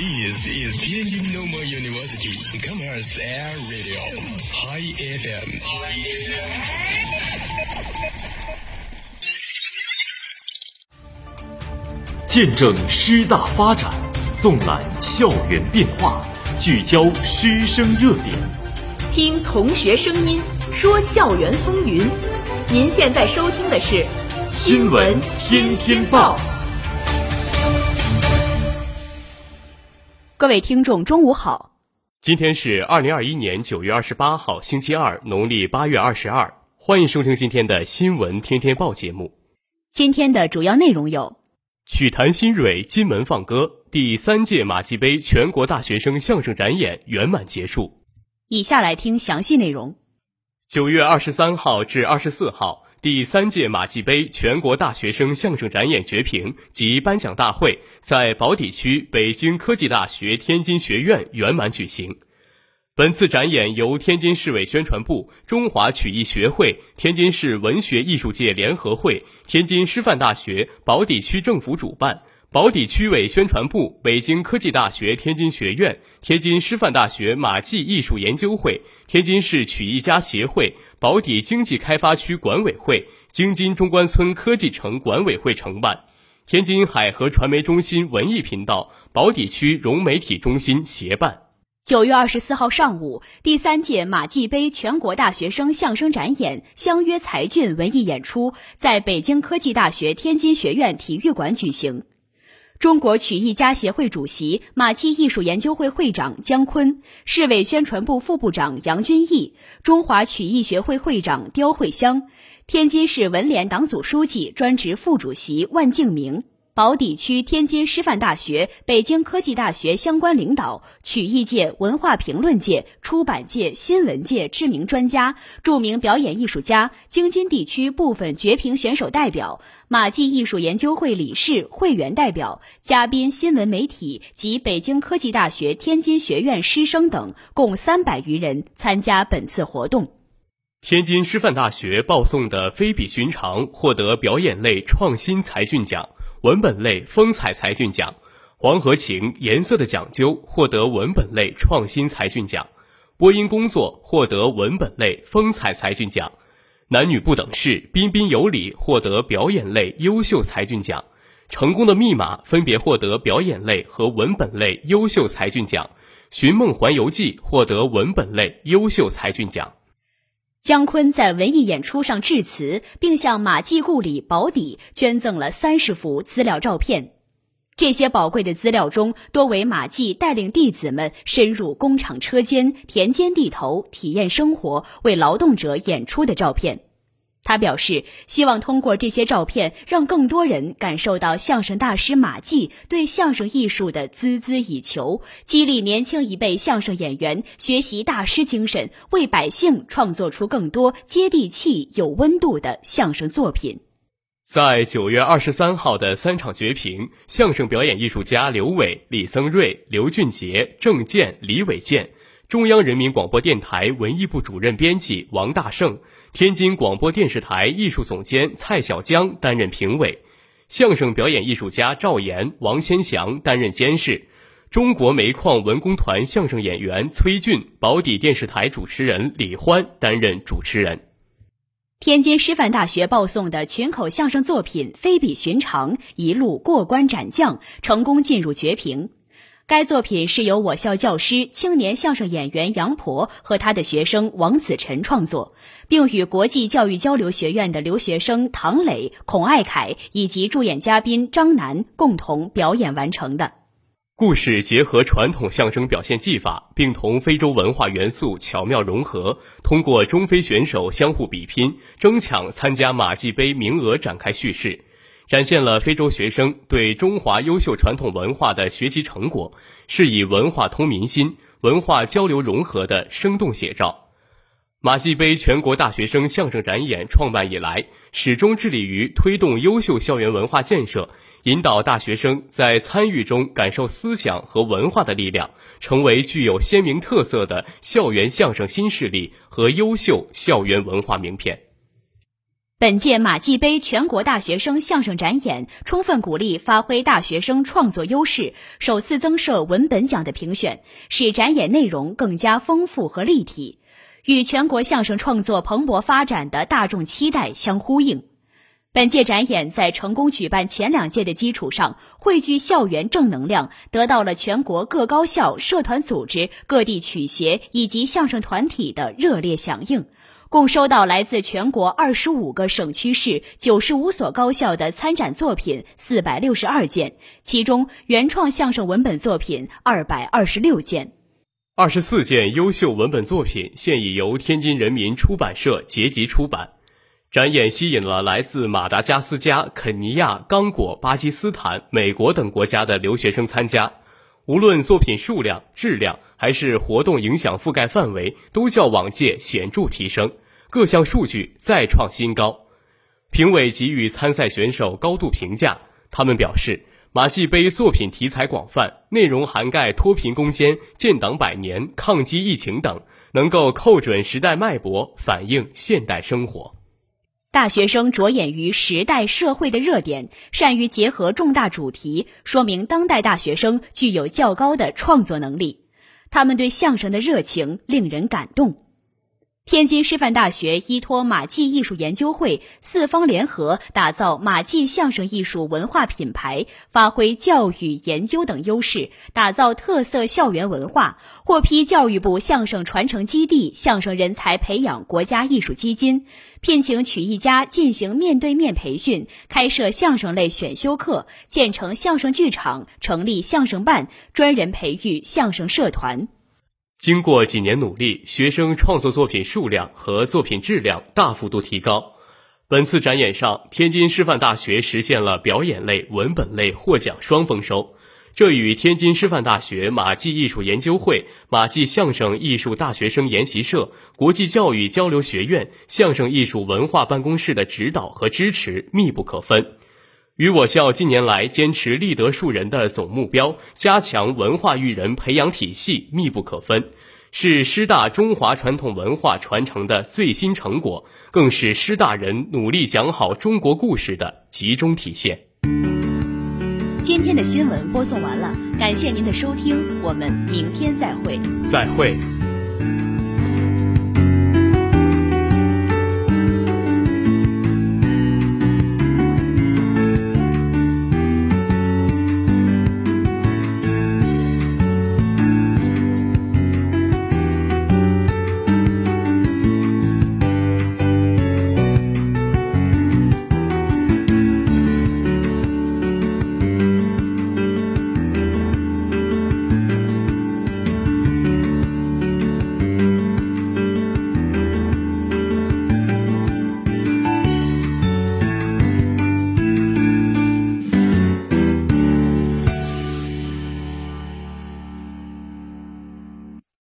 This is Tianjin Normal University Commerce Air Radio High FM。见证师大发展，纵览校园变化，聚焦师生热点，听同学声音，说校园风云。您现在收听的是《新闻天天报》。各位听众，中午好。今天是二零二一年九月二十八号，星期二，农历八月二十二。欢迎收听今天的《新闻天天报》节目。今天的主要内容有：曲坛新蕊金门放歌，第三届马季杯全国大学生相声展演圆满结束。以下来听详细内容。九月二十三号至二十四号。第三届马季杯全国大学生相声展演决评及颁奖大会在宝坻区北京科技大学天津学院圆满举行。本次展演由天津市委宣传部、中华曲艺学会、天津市文学艺术界联合会、天津师范大学、宝坻区政府主办。宝坻区委宣传部、北京科技大学天津学院、天津师范大学马季艺术研究会、天津市曲艺家协会、宝坻经济开发区管委会、京津中关村科技城管委会承办，天津海河传媒中心文艺频道、宝坻区融媒体中心协办。九月二十四号上午，第三届马季杯全国大学生相声展演相约才俊文艺演出在北京科技大学天津学院体育馆举行。中国曲艺家协会主席、马季艺术研究会会长姜昆，市委宣传部副部长杨军义，中华曲艺学会会长刁慧香，天津市文联党组书记、专职副主席万敬明。宝坻区天津师范大学、北京科技大学相关领导、曲艺界、文化评论界、出版界、新闻界知名专家、著名表演艺术家、京津地区部分绝评选手代表、马季艺术研究会理事、会员代表、嘉宾、新闻媒体及北京科技大学天津学院师生等共三百余人参加本次活动。天津师范大学报送的《非比寻常》获得表演类创新才俊奖。文本类风采才俊奖，《黄河情》颜色的讲究获得文本类创新才俊奖，播音工作获得文本类风采才俊奖，男女不等式彬彬有礼获得表演类优秀才俊奖，成功的密码分别获得表演类和文本类优秀才俊奖，寻梦环游记获得文本类优秀才俊奖。姜昆在文艺演出上致辞，并向马季故里宝坻捐赠了三十幅资料照片。这些宝贵的资料中，多为马季带领弟子们深入工厂车间、田间地头，体验生活，为劳动者演出的照片。他表示，希望通过这些照片，让更多人感受到相声大师马季对相声艺术的孜孜以求，激励年轻一辈相声演员学习大师精神，为百姓创作出更多接地气、有温度的相声作品。在九月二十三号的三场绝评，相声表演艺术家刘伟、李增瑞、刘俊杰、郑健、李伟健。中央人民广播电台文艺部主任编辑王大胜，天津广播电视台艺术总监蔡小江担任评委，相声表演艺术家赵岩、王千祥担任监事，中国煤矿文工团相声演员崔俊，宝坻电视台主持人李欢担任主持人。天津师范大学报送的群口相声作品《非比寻常》一路过关斩将，成功进入决评。该作品是由我校教师、青年相声演员杨婆和他的学生王子晨创作，并与国际教育交流学院的留学生唐磊、孔爱凯以及助演嘉宾张楠共同表演完成的。故事结合传统相声表现技法，并同非洲文化元素巧妙融合，通过中非选手相互比拼、争抢参加马季杯名额展开叙事。展现了非洲学生对中华优秀传统文化的学习成果，是以文化通民心、文化交流融合的生动写照。马季杯全国大学生相声展演创办以来，始终致力于推动优秀校园文化建设，引导大学生在参与中感受思想和文化的力量，成为具有鲜明特色的校园相声新势力和优秀校园文化名片。本届马季杯全国大学生相声展演充分鼓励发挥大学生创作优势，首次增设文本奖的评选，使展演内容更加丰富和立体，与全国相声创作蓬勃发展的大众期待相呼应。本届展演在成功举办前两届的基础上，汇聚校园正能量，得到了全国各高校、社团组织、各地曲协以及相声团体的热烈响应。共收到来自全国二十五个省区市九十五所高校的参展作品四百六十二件，其中原创相声文本作品二百二十六件。二十四件优秀文本作品现已由天津人民出版社结集出版。展演吸引了来自马达加斯加、肯尼亚、刚果、巴基斯坦、美国等国家的留学生参加。无论作品数量、质量，还是活动影响覆盖范围，都较往届显著提升，各项数据再创新高。评委给予参赛选手高度评价，他们表示，马季杯作品题材广泛，内容涵盖脱贫攻坚、建党百年、抗击疫情等，能够扣准时代脉搏，反映现代生活。大学生着眼于时代社会的热点，善于结合重大主题，说明当代大学生具有较高的创作能力。他们对相声的热情令人感动。天津师范大学依托马季艺术研究会四方联合，打造马季相声艺术文化品牌，发挥教育研究等优势，打造特色校园文化，获批教育部相声传承基地相声人才培养国家艺术基金，聘请曲艺家进行面对面培训，开设相声类选修课，建成相声剧场，成立相声办，专人培育相声社团。经过几年努力，学生创作作品数量和作品质量大幅度提高。本次展演上，天津师范大学实现了表演类、文本类获奖双丰收，这与天津师范大学马季艺术研究会、马季相声艺术大学生研习社、国际教育交流学院相声艺术文化办公室的指导和支持密不可分。与我校近年来坚持立德树人的总目标，加强文化育人培养体系密不可分，是师大中华传统文化传承的最新成果，更是师大人努力讲好中国故事的集中体现。今天的新闻播送完了，感谢您的收听，我们明天再会。再会。